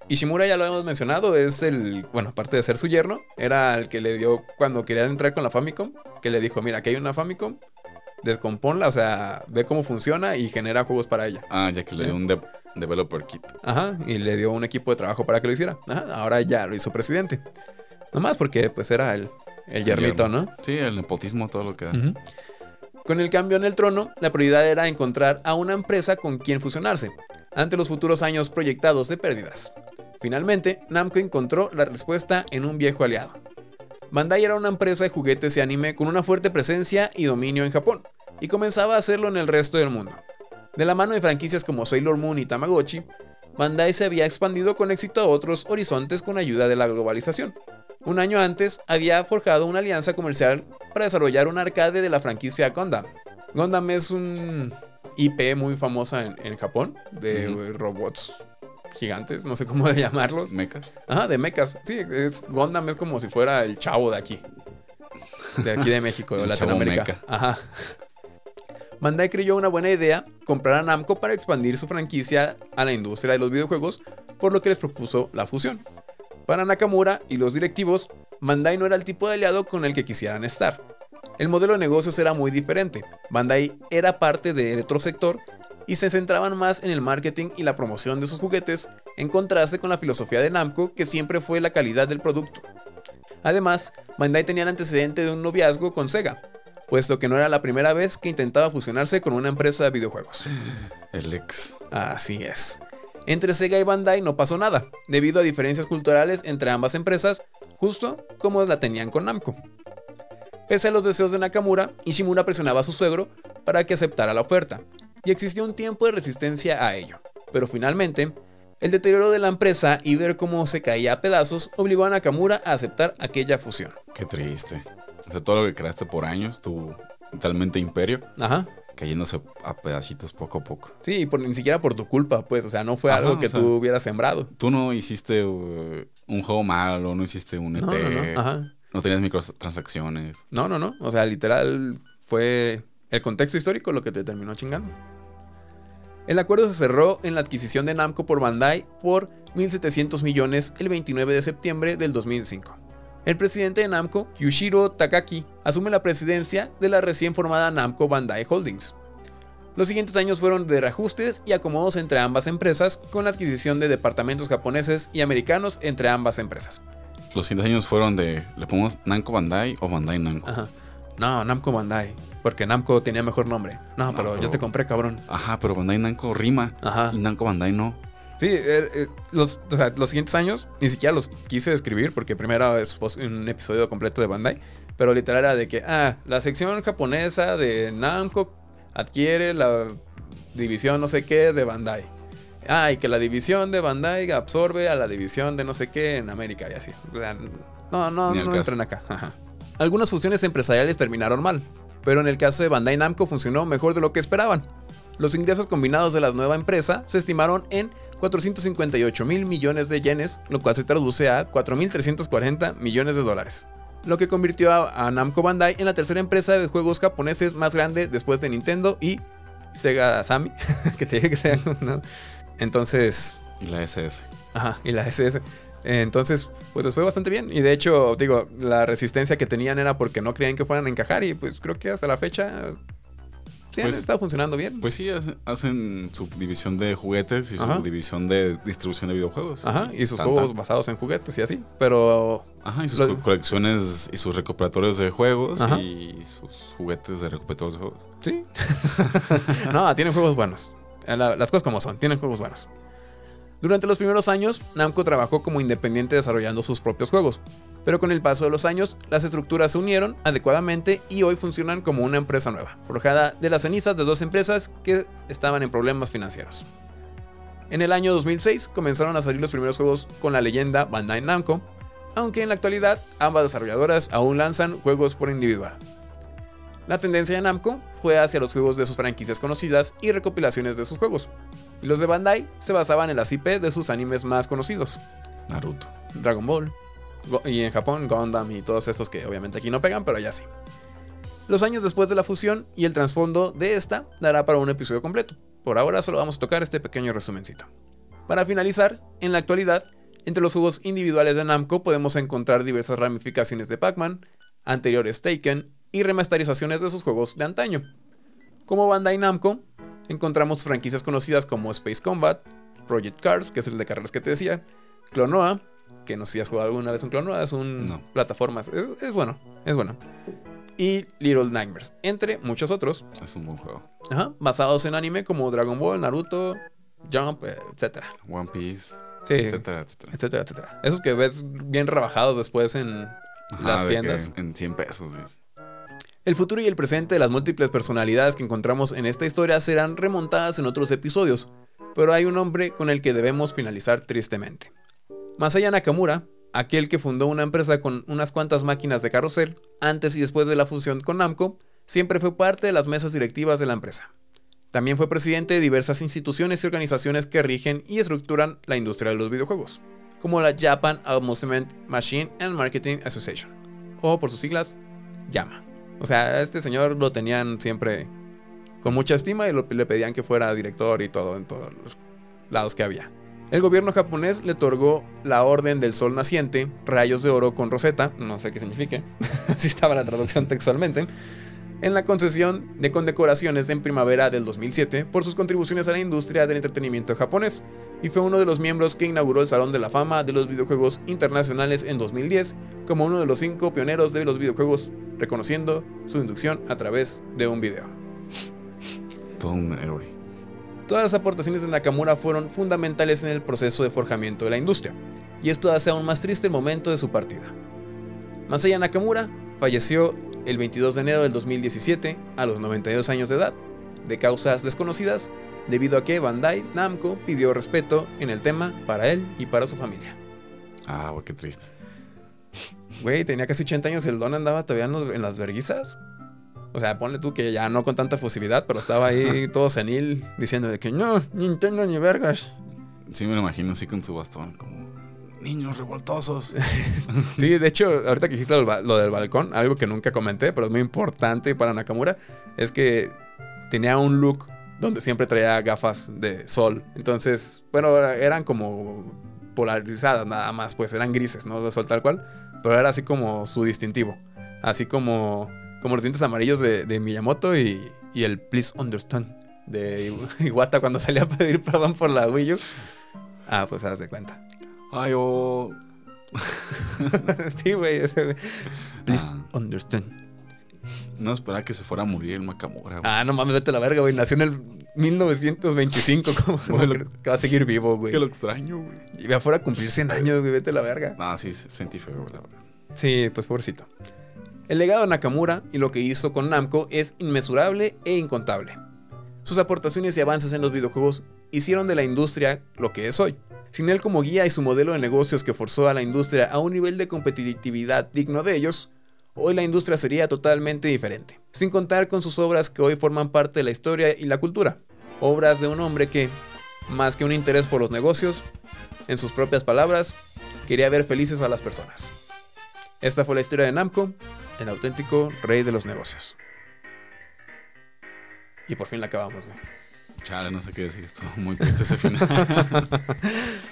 Ishimura ya lo hemos mencionado, es el, bueno, aparte de ser su yerno, era el que le dio cuando querían entrar con la Famicom, que le dijo, mira, aquí hay una Famicom, descomponla, o sea, ve cómo funciona y genera juegos para ella. Ah, ya que le dio un de- developer kit. Ajá, y le dio un equipo de trabajo para que lo hiciera. Ajá, ahora ya lo hizo presidente. Nomás porque pues era el, el yernito, yerno. ¿no? Sí, el nepotismo, todo lo que da. Con el cambio en el trono, la prioridad era encontrar a una empresa con quien fusionarse, ante los futuros años proyectados de pérdidas. Finalmente, Namco encontró la respuesta en un viejo aliado. Bandai era una empresa de juguetes y anime con una fuerte presencia y dominio en Japón, y comenzaba a hacerlo en el resto del mundo. De la mano de franquicias como Sailor Moon y Tamagotchi, Bandai se había expandido con éxito a otros horizontes con ayuda de la globalización. Un año antes había forjado una alianza comercial para desarrollar un arcade de la franquicia Gundam. Gundam es un IP muy famosa en, en Japón de robots gigantes, no sé cómo de llamarlos. Mecas. Ajá, de mechas. Sí, es, Gundam es como si fuera el chavo de aquí. De aquí de México, de Latinoamérica. meca. Ajá. Bandai creyó una buena idea comprar a Namco para expandir su franquicia a la industria de los videojuegos, por lo que les propuso la fusión. Para Nakamura y los directivos, Bandai no era el tipo de aliado con el que quisieran estar. El modelo de negocios era muy diferente. Bandai era parte de otro sector y se centraban más en el marketing y la promoción de sus juguetes, en contraste con la filosofía de Namco, que siempre fue la calidad del producto. Además, Bandai tenía el antecedente de un noviazgo con Sega, puesto que no era la primera vez que intentaba fusionarse con una empresa de videojuegos. El ex. Así es. Entre Sega y Bandai no pasó nada, debido a diferencias culturales entre ambas empresas, justo como la tenían con Namco. Pese a los deseos de Nakamura, Ishimura presionaba a su suegro para que aceptara la oferta, y existió un tiempo de resistencia a ello. Pero finalmente, el deterioro de la empresa y ver cómo se caía a pedazos obligó a Nakamura a aceptar aquella fusión. Qué triste. O sea, todo lo que creaste por años, tu totalmente imperio, Ajá. cayéndose a pedacitos poco a poco. Sí, y por, ni siquiera por tu culpa, pues. O sea, no fue Ajá, algo que o sea, tú hubieras sembrado. Tú no hiciste uh, un juego malo, no hiciste un ET, No, no, no. Ajá. no tenías microtransacciones. No, no, no. O sea, literal fue el contexto histórico lo que te terminó chingando. El acuerdo se cerró en la adquisición de Namco por Bandai por 1.700 millones el 29 de septiembre del 2005. El presidente de Namco, Kyushiro Takaki, asume la presidencia de la recién formada Namco Bandai Holdings. Los siguientes años fueron de reajustes y acomodos entre ambas empresas, con la adquisición de departamentos japoneses y americanos entre ambas empresas. Los siguientes años fueron de, ¿le ponemos Namco Bandai o Bandai Namco? Ajá. No, Namco Bandai, porque Namco tenía mejor nombre. No, pero, yo pero- te compré, cabrón. Ajá, pero Bandai Namco rima. Ajá. Y Namco Bandai no. Sí, eh, eh, los, o sea, los siguientes años ni siquiera los quise describir porque primero es un episodio completo de Bandai, pero literal era de que, ah, la sección japonesa de Namco adquiere la división no sé qué de Bandai. Ah, y que la división de Bandai absorbe a la división de no sé qué en América y así. O sea, no, no, no caso. entran acá. Ajá. Algunas fusiones empresariales terminaron mal, pero en el caso de Bandai Namco funcionó mejor de lo que esperaban. Los ingresos combinados de la nueva empresa se estimaron en 458 mil millones de yenes, lo cual se traduce a 4.340 millones de dólares. Lo que convirtió a, Namco Bandai en la tercera empresa de juegos japoneses más grande después de Nintendo y Sega Sammy, que te dije que sea. ¿no? Entonces, Y la SS. Ajá, y la SS. Entonces, pues les fue bastante bien. Y de hecho, digo, la resistencia que tenían era porque no creían que fueran a encajar. Y pues creo que hasta la fecha sí han Pues- estado funcionando bien. Pues sí, hace- hacen su división de juguetes y Ajá. su división de distribución de videojuegos. Ajá, y sus juegos basados en juguetes y así. Pero Ajá, y sus Lo- colecciones y sus recuperatorios de juegos Ajá. y sus juguetes de recuperatorios de juegos. sí. no, tienen juegos buenos. Eh, la- las cosas como son, tienen juegos buenos. Durante los primeros años, Namco trabajó como independiente desarrollando sus propios juegos. Pero con el paso de los años, las estructuras se unieron adecuadamente y hoy funcionan como una empresa nueva, forjada de las cenizas de dos empresas que estaban en problemas financieros. En el año 2006 comenzaron a salir los primeros juegos con la leyenda Bandai Namco, aunque en la actualidad ambas desarrolladoras aún lanzan juegos por individual. La tendencia de Namco fue hacia los juegos de sus franquicias conocidas y recopilaciones de sus juegos, y los de Bandai se basaban en las IP de sus animes más conocidos, Naruto. Dragon Ball, y en Japón Gundam y todos estos que obviamente aquí no pegan, pero ya sí. Los años después de la fusión y el trasfondo de esta dará para un episodio completo. Por ahora solo vamos a tocar este pequeño resumencito. Para finalizar, en la actualidad, entre los juegos individuales de Namco podemos encontrar diversas ramificaciones de Pac-Man, anteriores Taken y remasterizaciones de sus juegos de antaño. Como Bandai Namco, encontramos franquicias conocidas como Space Combat, Project Cars, que es el de carreras que te decía, Clonoa, que no sé si has jugado alguna vez un Clonoa, es un No. plataformas, es, es bueno, es bueno. Y Little Nightmares, entre muchos otros, Es un buen juego. ajá, basados en anime como Dragon Ball, Naruto, Jump, eh, etc. One Piece, Sí, etcétera, etcétera. etcétera, etcétera. Esos que ves bien rebajados después en Ajá, las tiendas. En 100 pesos. ¿ves? El futuro y el presente de las múltiples personalidades que encontramos en esta historia serán remontadas en otros episodios, pero hay un hombre con el que debemos finalizar tristemente. Masaya Nakamura, aquel que fundó una empresa con unas cuantas máquinas de carrusel, antes y después de la fusión con Namco, siempre fue parte de las mesas directivas de la empresa. También fue presidente de diversas instituciones y organizaciones que rigen y estructuran la industria de los videojuegos, como la Japan Amusement Machine and Marketing Association, o por sus siglas, YAMA. O sea, este señor lo tenían siempre con mucha estima y le pedían que fuera director y todo en todos los lados que había. El gobierno japonés le otorgó la Orden del Sol Naciente, rayos de oro con roseta, no sé qué signifique, así estaba la traducción textualmente, en la concesión de condecoraciones en primavera del 2007 por sus contribuciones a la industria del entretenimiento japonés, y fue uno de los miembros que inauguró el Salón de la Fama de los Videojuegos Internacionales en 2010 como uno de los cinco pioneros de los videojuegos, reconociendo su inducción a través de un video. Todo un héroe. Todas las aportaciones de Nakamura fueron fundamentales en el proceso de forjamiento de la industria, y esto hace aún más triste el momento de su partida. Masaya Nakamura falleció el 22 de enero del 2017 a los 92 años de edad, de causas desconocidas, debido a que Bandai Namco pidió respeto en el tema para él y para su familia. Ah, güey, qué triste. Güey, tenía casi 80 años, el don andaba todavía en, los- en las verguizas. O sea, ponle tú que ya no con tanta fusividad, pero estaba ahí todo senil diciendo de que no, Nintendo ni vergas. Sí, me lo imagino así con su bastón, como niños revoltosos. Sí, de hecho, ahorita que dijiste lo, lo del balcón, algo que nunca comenté, pero es muy importante para Nakamura, es que tenía un look donde siempre traía gafas de sol. Entonces, bueno, eran como polarizadas nada más, pues eran grises, ¿no? De sol tal cual, pero era así como su distintivo. Así como, como los dientes amarillos de, de Miyamoto y, y el Please Understand de Iwata cuando salía a pedir perdón por la Wii U. Ah, pues haz de cuenta. Ay, oh. sí, güey. Please Ah. understand. No esperaba que se fuera a morir el Makamura. güey. Ah, no mames, vete a la verga, güey. Nació en el 1925. ¿Cómo Bueno. que va a seguir vivo, es güey? que lo extraño, güey. Y va fuera a cumplir 100 años, güey. Vete a la verga. Ah, sí, sentí feo, güey, la verdad. Sí, pues pobrecito. El legado de Nakamura y lo que hizo con Namco es inmesurable e incontable. Sus aportaciones y avances en los videojuegos hicieron de la industria lo que es hoy. Sin él como guía y su modelo de negocios que forzó a la industria a un nivel de competitividad digno de ellos, hoy la industria sería totalmente diferente. Sin contar con sus obras que hoy forman parte de la historia y la cultura. Obras de un hombre que, más que un interés por los negocios, en sus propias palabras, quería ver felices a las personas. Esta fue la historia de Namco, el auténtico rey de los negocios. Y por fin la acabamos, güey. Chale, no sé qué decir. Estuvo muy triste ese final.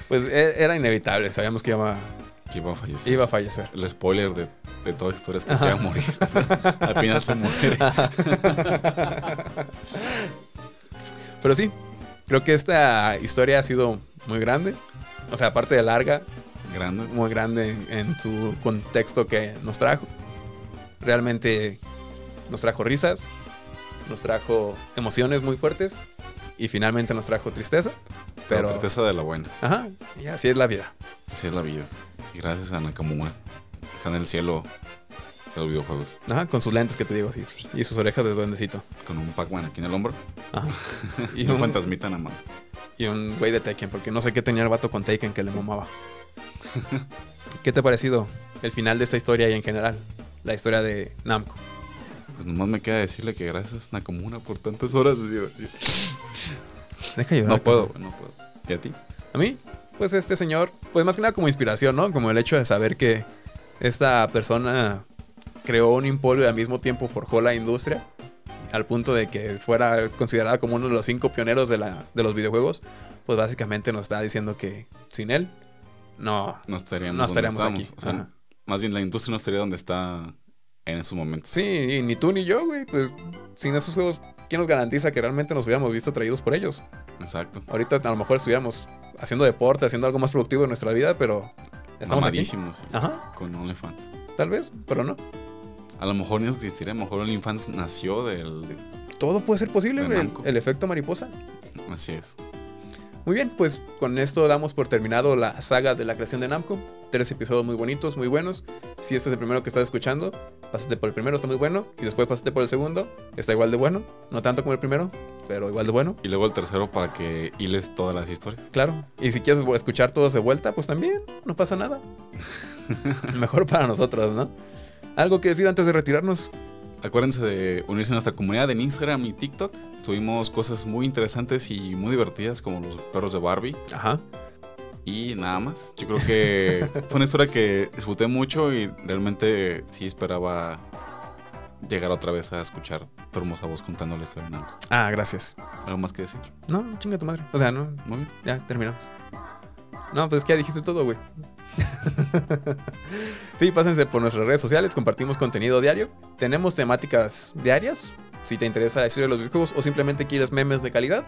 Pues e- era inevitable, sabíamos que iba, que iba a fallecer. iba a fallecer. El spoiler de, de toda historia es que se iba a morir. O sea, al final se muere. Pero sí, creo que esta historia ha sido muy grande. O sea, aparte de larga, Grande. muy grande en su contexto que nos trajo. Realmente nos trajo risas, nos trajo emociones muy fuertes y finalmente nos trajo tristeza. Pero Pero, tristeza de la buena. ajá, y así es la vida. Así es la vida. Y gracias a Nakamura. Está en el cielo de los videojuegos. Ajá, con sus lentes que te digo así. Y sus orejas de duendecito. Con un Pac-Man aquí en el hombro. Ajá. Y un un, fantasmita en la mano. y un güey de Tekken, porque no sé qué tenía el vato con Taken que le mamaba. ¿Qué te ha parecido el final de esta historia y en general? La historia de Namco. Pues nomás me queda decirle que gracias Nakamura por tantas horas de diversión. Deja llorar. No puedo, no puedo. ¿Y a ti? A mí, pues este señor, pues más que nada como inspiración, ¿no? Como el hecho de saber que esta persona creó un emporio y al mismo tiempo forjó la industria, al punto de que fuera considerada como uno de los cinco pioneros de, la, de los videojuegos, pues básicamente nos está diciendo que sin él, no. No estaríamos, No estaríamos aquí. O sea. Más bien la industria no estaría donde está en esos momentos. Sí, y ni tú ni yo, güey, pues sin esos juegos, ¿quién nos garantiza que realmente nos hubiéramos visto traídos por ellos? Exacto. Ahorita a lo mejor estuviéramos haciendo deporte, haciendo algo más productivo en nuestra vida, pero estamos aquí. Mamadísimos. sí, Ajá, Con OnlyFans. tal vez, pero no. A lo mejor no existiría. A lo mejor OnlyFans nació del. Todo puede ser posible, güey. El efecto mariposa. Así es. Muy bien, pues con esto damos por terminado la saga de la creación de Namco. Tres episodios muy bonitos, muy buenos. Si este es el primero que estás escuchando, pásate por el primero, está muy bueno. Y después pásate por el segundo, está igual de bueno. No tanto como el primero, pero igual de bueno. Y luego el tercero para que hiles todas las historias. Claro. Y si quieres escuchar todos de vuelta, pues también, no pasa nada. Mejor para nosotros, ¿no? ¿Algo que decir antes de retirarnos? Acuérdense de unirse a nuestra comunidad en Instagram y TikTok. Tuvimos cosas muy interesantes y muy divertidas como los perros de Barbie. Ajá. Y nada más. Yo creo que fue una historia que disfruté mucho y realmente sí esperaba llegar otra vez a escuchar tu hermosa voz contando la historia de. Ah, gracias. ¿Algo más que decir? No, chinga tu madre. O sea, no, Muy bien. Ya, terminamos. No, pues es que ya dijiste todo, güey. sí, pásense por nuestras redes sociales, compartimos contenido diario. Tenemos temáticas diarias. Si te interesa la historia de los videojuegos o simplemente quieres memes de calidad,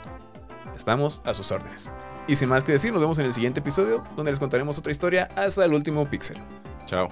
estamos a sus órdenes. Y sin más que decir, nos vemos en el siguiente episodio, donde les contaremos otra historia hasta el último píxel. Chao.